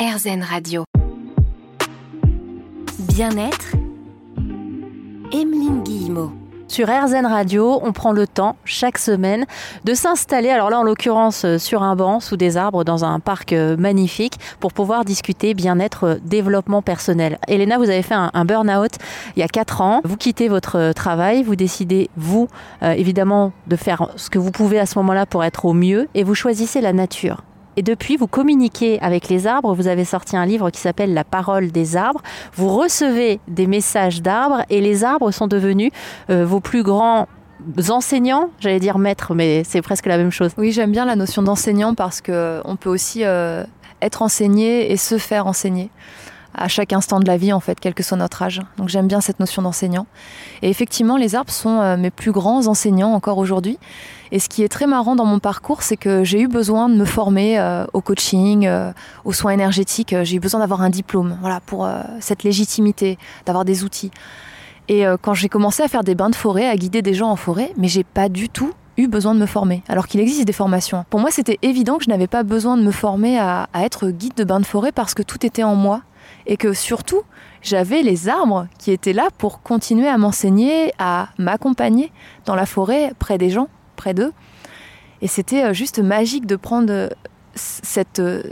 RZN Radio. Bien-être, Emeline Guillemot. Sur RZN Radio, on prend le temps chaque semaine de s'installer, alors là en l'occurrence euh, sur un banc sous des arbres dans un parc euh, magnifique pour pouvoir discuter bien-être, euh, développement personnel. Elena, vous avez fait un, burn-out il y a 4 ans. Vous quittez votre travail, vous décidez, vous, évidemment, de faire ce que vous pouvez à ce moment-là pour être au mieux et vous choisissez la nature. Et depuis, vous communiquez avec les arbres. Vous avez sorti un livre qui s'appelle La parole des arbres. Vous recevez des messages d'arbres et les arbres sont devenus euh, vos plus grands enseignants, j'allais dire maîtres, mais c'est presque la même chose. Oui, j'aime bien la notion d'enseignant parce qu'on peut aussi euh, être enseigné et se faire enseigner à chaque instant de la vie, en fait, quel que soit notre âge. Donc j'aime bien cette notion d'enseignant. Et effectivement, les arbres sont euh, mes plus grands enseignants encore aujourd'hui. Et ce qui est très marrant dans mon parcours, c'est que j'ai eu besoin de me former euh, au coaching, euh, aux soins énergétiques. J'ai eu besoin d'avoir un diplôme, voilà, pour cette légitimité, d'avoir des outils. Et quand j'ai commencé à faire des bains de forêt, à guider des gens en forêt, mais j'ai pas du tout eu besoin de me former, alors qu'il existe des formations. Pour moi, c'était évident que je n'avais pas besoin de me former à, être guide de bains de forêt parce que tout était en moi et que surtout, j'avais les arbres qui étaient là pour continuer à m'enseigner, à m'accompagner dans la forêt, près des gens, près d'eux. Et c'était euh, juste magique de prendre euh, cette. Euh,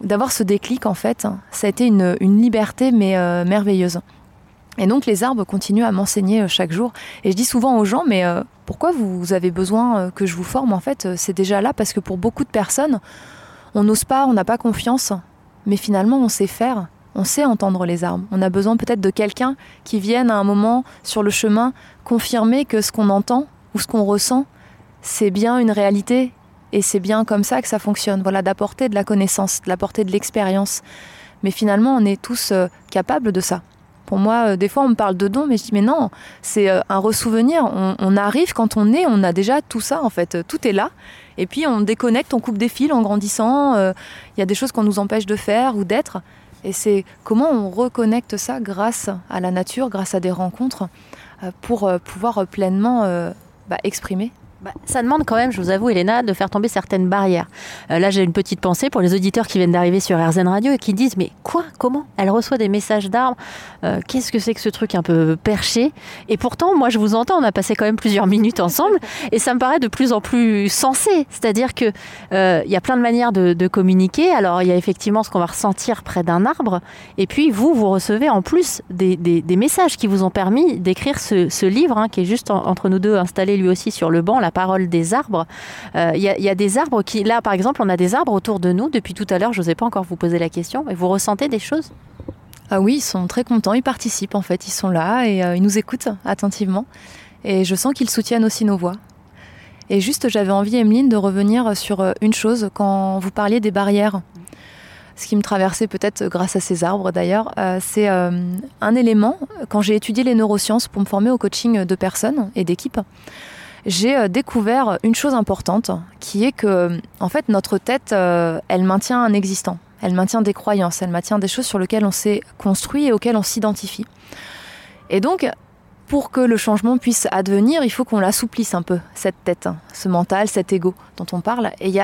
d'avoir ce déclic en fait. Ça a été une, liberté mais merveilleuse. Et donc les arbres continuent à m'enseigner chaque jour. Et je dis souvent aux gens, mais pourquoi vous avez besoin que je vous forme? En fait, c'est déjà là parce que pour beaucoup de personnes, on n'ose pas, on n'a pas confiance. Mais finalement, on sait faire on sait entendre les arbres. On a besoin peut-être de quelqu'un qui vienne à un moment sur le chemin confirmer que ce qu'on entend ou ce qu'on ressent, c'est bien une réalité et c'est bien comme ça que ça fonctionne. Voilà, d'apporter de la connaissance, d'apporter de l'expérience. Mais finalement, on est tous euh, capables de ça. Pour moi, euh, des fois, on me parle de dons, mais je dis, mais non, c'est euh, un ressouvenir. On, arrive, quand on est, on a déjà tout ça, en fait. Tout est là. Et puis, on déconnecte, on coupe des fils en grandissant. Il y a des choses qu'on nous empêche de faire ou d'être. Et c'est comment on reconnecte ça grâce à la nature, grâce à des rencontres, euh, pour euh, pouvoir pleinement euh, bah, exprimer bah, ça demande quand même, je vous avoue, Elena, de faire tomber certaines barrières. Euh, là, j'ai une petite pensée pour les auditeurs qui viennent d'arriver sur RZN Radio et qui disent Mais quoi? Comment? Elle reçoit des messages d'arbres euh, Qu'est-ce que c'est que ce truc un peu perché? Et pourtant, moi, je vous entends, on a passé quand même plusieurs minutes ensemble et ça me paraît de plus en plus sensé. C'est-à-dire qu'il euh, y a plein de manières de, communiquer. Alors, il y a effectivement ce qu'on va ressentir près d'un arbre. Et puis, vous, vous recevez en plus des, messages qui vous ont permis d'écrire ce, livre hein, qui est juste entre nous deux installé lui aussi sur le banc la parole des arbres. Euh, il y, a des arbres qui, là par exemple, on a des arbres autour de nous. Depuis tout à l'heure, je n'osais pas encore vous poser la question. Et vous ressentez des choses? Ah oui, ils sont très contents, ils participent en fait, ils sont là et euh, ils nous écoutent attentivement. Et je sens qu'ils soutiennent aussi nos voix. Et juste, j'avais envie, Emeline, de revenir sur euh, une chose quand vous parliez des barrières. Ce qui me traversait peut-être grâce à ces arbres d'ailleurs, c'est un élément quand j'ai étudié les neurosciences pour me former au coaching de personnes et d'équipes j'ai euh, découvert une chose importante, qui est que, en fait, notre tête, euh, elle maintient un existant. Elle maintient des croyances, elle maintient des choses sur lesquelles on s'est construit et auxquelles on s'identifie. Et donc, pour que le changement puisse advenir, il faut qu'on l'assouplisse un peu, cette tête, ce mental, cet ego dont on parle. Et il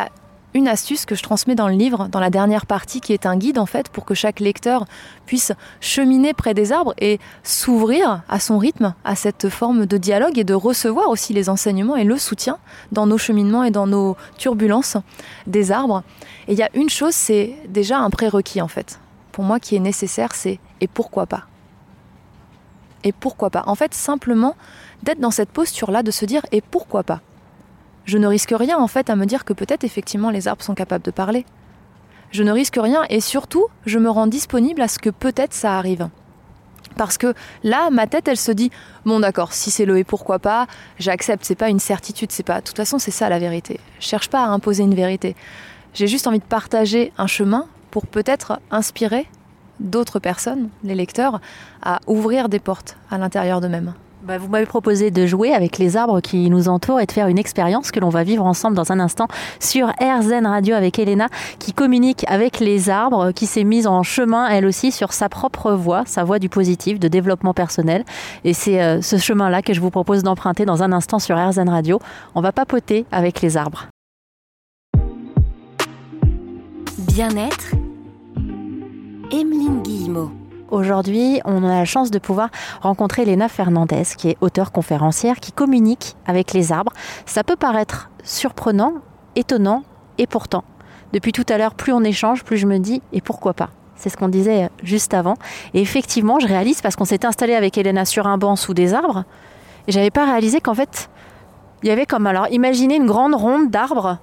une astuce que je transmets dans le livre, dans la dernière partie, qui est un guide en fait pour que chaque lecteur puisse cheminer près des arbres et s'ouvrir à son rythme, à cette forme de dialogue et de recevoir aussi les enseignements et le soutien dans nos cheminements et dans nos turbulences des arbres. Et il y a une chose, c'est déjà un prérequis en fait. Pour moi, qui est nécessaire, c'est et pourquoi pas? Et pourquoi pas? En fait, simplement d'être dans cette posture-là, de se dire et pourquoi pas? Je ne risque rien en fait à me dire que peut-être effectivement les arbres sont capables de parler. Je ne risque rien et surtout, je me rends disponible à ce que peut-être ça arrive. Parce que là, ma tête, elle se dit bon, d'accord, si c'est le et pourquoi pas, j'accepte. C'est pas une certitude, c'est pas. De toute façon, c'est ça la vérité. Je cherche pas à imposer une vérité. J'ai juste envie de partager un chemin pour peut-être inspirer d'autres personnes, les lecteurs, à ouvrir des portes à l'intérieur d'eux-mêmes. Bah, vous m'avez proposé de jouer avec les arbres qui nous entourent et de faire une expérience que l'on va vivre ensemble dans un instant sur RZN Radio avec Elena qui communique avec les arbres, qui s'est mise en chemin elle aussi sur sa propre voie, sa voie du positif, de développement personnel. Et c'est euh, ce chemin-là que je vous propose d'emprunter dans un instant sur RZN Radio. On va papoter avec les arbres. Bien-être, Emeline Guillemot. Aujourd'hui, on a la chance de pouvoir rencontrer Léna Fernandez, qui est auteure conférencière, qui communique avec les arbres. Ça peut paraître surprenant, étonnant, et pourtant, depuis tout à l'heure, plus on échange, plus je me dis, et pourquoi pas? C'est ce qu'on disait juste avant. Et effectivement, je réalise parce qu'on s'est installé avec Elena sur un banc sous des arbres, et j'avais pas réalisé qu'en fait, il y avait comme alors, imaginez une grande ronde d'arbres,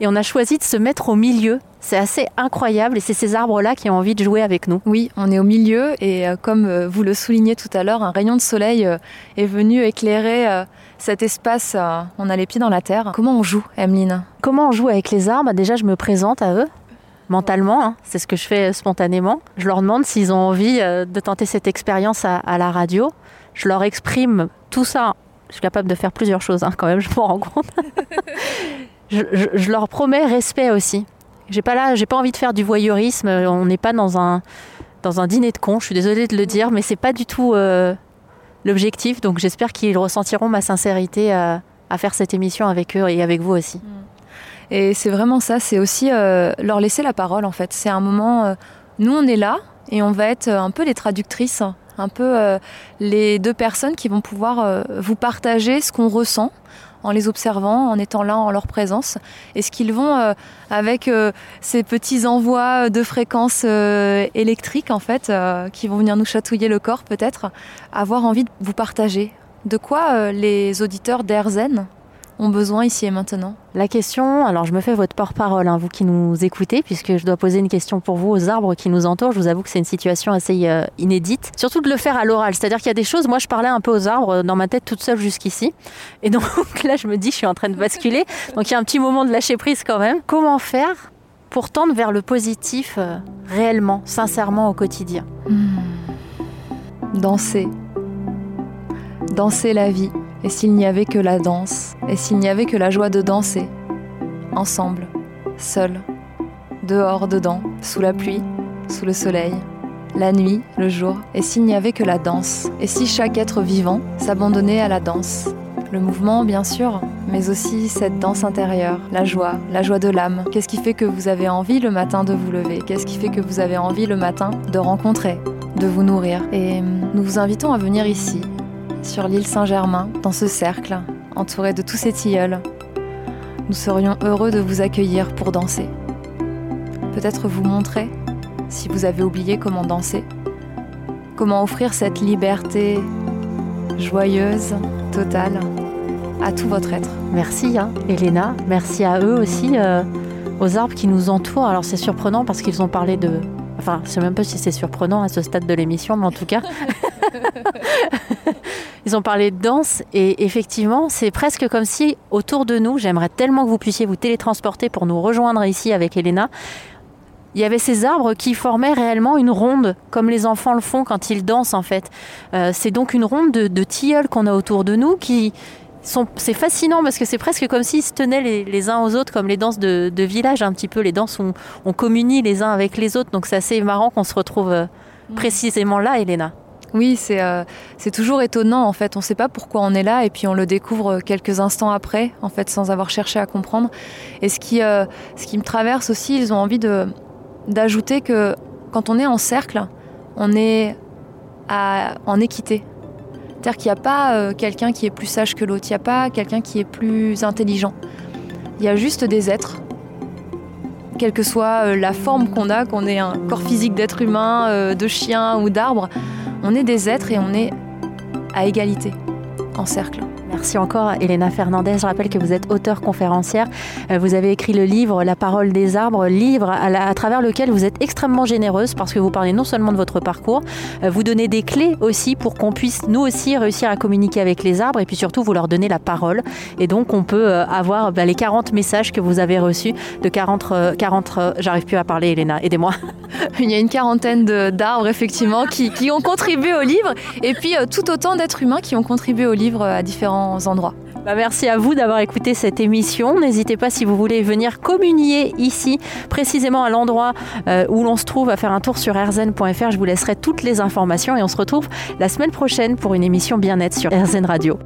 et on a choisi de se mettre au milieu c'est assez incroyable et c'est ces arbres-là qui ont envie de jouer avec nous. Oui, on est au milieu et euh, comme euh, vous le soulignez tout à l'heure, un rayon de soleil euh, est venu éclairer cet espace. On a les pieds dans la terre. Comment on joue, Emeline? Comment on joue avec les arbres? Déjà, je me présente à eux mentalement, hein. c'est ce que je fais spontanément. Je leur demande s'ils ont envie de tenter cette expérience à, la radio. Je leur exprime tout ça. Je suis capable de faire plusieurs choses hein, quand même, je m'en rends compte. je leur promets respect aussi. J'ai pas là, j'ai pas envie de faire du voyeurisme. On n'est pas dans un dans un dîner de cons. Je suis désolée de le dire, mais c'est pas du tout euh, l'objectif. Donc j'espère qu'ils ressentiront ma sincérité à, faire cette émission avec eux et avec vous aussi. Mm. Et c'est vraiment ça. C'est aussi euh, leur laisser la parole en fait. C'est un moment. Euh, nous on est là et on va être un peu les traductrices, un peu les deux personnes qui vont pouvoir vous partager ce qu'on ressent en les observant, en étant là en leur présence. Est-ce qu'ils vont, euh, avec euh, ces petits envois de fréquences euh, électriques, en fait, qui vont venir nous chatouiller le corps peut-être, avoir envie de vous partager? De quoi les auditeurs d'Airzen? Ont besoin ici et maintenant La question, alors je me fais votre porte-parole, hein, vous qui nous écoutez, puisque je dois poser une question pour vous aux arbres qui nous entourent. Je vous avoue que c'est une situation assez euh, inédite. Surtout de le faire à l'oral, c'est-à-dire qu'il y a des choses, moi je parlais un peu aux arbres euh, dans ma tête toute seule jusqu'ici. Et donc là je me dis, je suis en train de basculer. Donc il y a un petit moment de lâcher prise quand même. Comment faire pour tendre vers le positif euh, réellement, sincèrement au quotidien? Hmm. Danser. Danser la vie et s'il n'y avait que la danse, et s'il n'y avait que la joie de danser, ensemble, seuls, dehors, dedans, sous la pluie, sous le soleil, la nuit, le jour, et s'il n'y avait que la danse, et si chaque être vivant s'abandonnait à la danse, le mouvement, bien sûr, mais aussi cette danse intérieure, la joie, la joie de l'âme. Qu'est-ce qui fait que vous avez envie le matin de vous lever? Qu'est-ce qui fait que vous avez envie le matin de rencontrer, de vous nourrir? Et nous vous invitons à venir ici, sur l'île Saint-Germain, dans ce cercle, entouré de tous ces tilleuls. Nous serions heureux de vous accueillir pour danser. Peut-être vous montrer, si vous avez oublié comment danser, comment offrir cette liberté joyeuse, totale, à tout votre être. Merci, hein, Elena. Merci à eux aussi, euh, aux arbres qui nous entourent. Alors c'est surprenant parce qu'ils ont parlé de... Enfin, je ne sais même pas si c'est surprenant à ce stade de l'émission, mais en tout cas... Ils ont parlé de danse et effectivement, c'est presque comme si autour de nous, j'aimerais tellement que vous puissiez vous télétransporter pour nous rejoindre ici avec Elena. Il y avait ces arbres qui formaient réellement une ronde, comme les enfants le font quand ils dansent en fait. Euh, c'est donc une ronde de, tilleuls qu'on a autour de nous qui, sont... c'est fascinant parce que c'est presque comme s'ils se tenaient les, uns aux autres, comme les danses de, village un petit peu, les danses où on, communie les uns avec les autres. Donc c'est assez marrant qu'on se retrouve euh, mmh. précisément là, Elena. Oui, euh, c'est toujours étonnant en fait. On ne sait pas pourquoi on est là et puis on le découvre quelques instants après, en fait, sans avoir cherché à comprendre. Et ce qui, euh, ce qui me traverse aussi, ils ont envie d'ajouter que quand on est en cercle, on est en équité. C'est-à-dire qu'il n'y a pas euh, quelqu'un qui est plus sage que l'autre, il n'y a pas quelqu'un qui est plus intelligent. Il y a juste des êtres quelle que soit la forme qu'on a, qu'on ait un corps physique d'être humain, de chien ou d'arbre, on est des êtres et on est à égalité, en cercle. Merci encore, Elena Fernandez. Je rappelle que vous êtes auteur conférencière. Euh, vous avez écrit le livre La parole des arbres, livre à, travers lequel vous êtes extrêmement généreuse parce que vous parlez non seulement de votre parcours, euh, vous donnez des clés aussi pour qu'on puisse nous aussi réussir à communiquer avec les arbres et puis surtout vous leur donnez la parole. Et donc on peut euh, avoir bah, les 40 messages que vous avez reçus de 40, 40 j'arrive plus à parler, Elena, aidez-moi. Il y a une quarantaine d'arbres effectivement qui, qui, ont contribué au livre et puis tout autant d'êtres humains qui ont contribué au livre à différents Bah, merci à vous d'avoir écouté cette émission. N'hésitez pas si vous voulez venir communier ici, précisément à l'endroit euh, où l'on se trouve, à faire un tour sur rzn.fr. Je vous laisserai toutes les informations et on se retrouve la semaine prochaine pour une émission bien-être sur RZN Radio.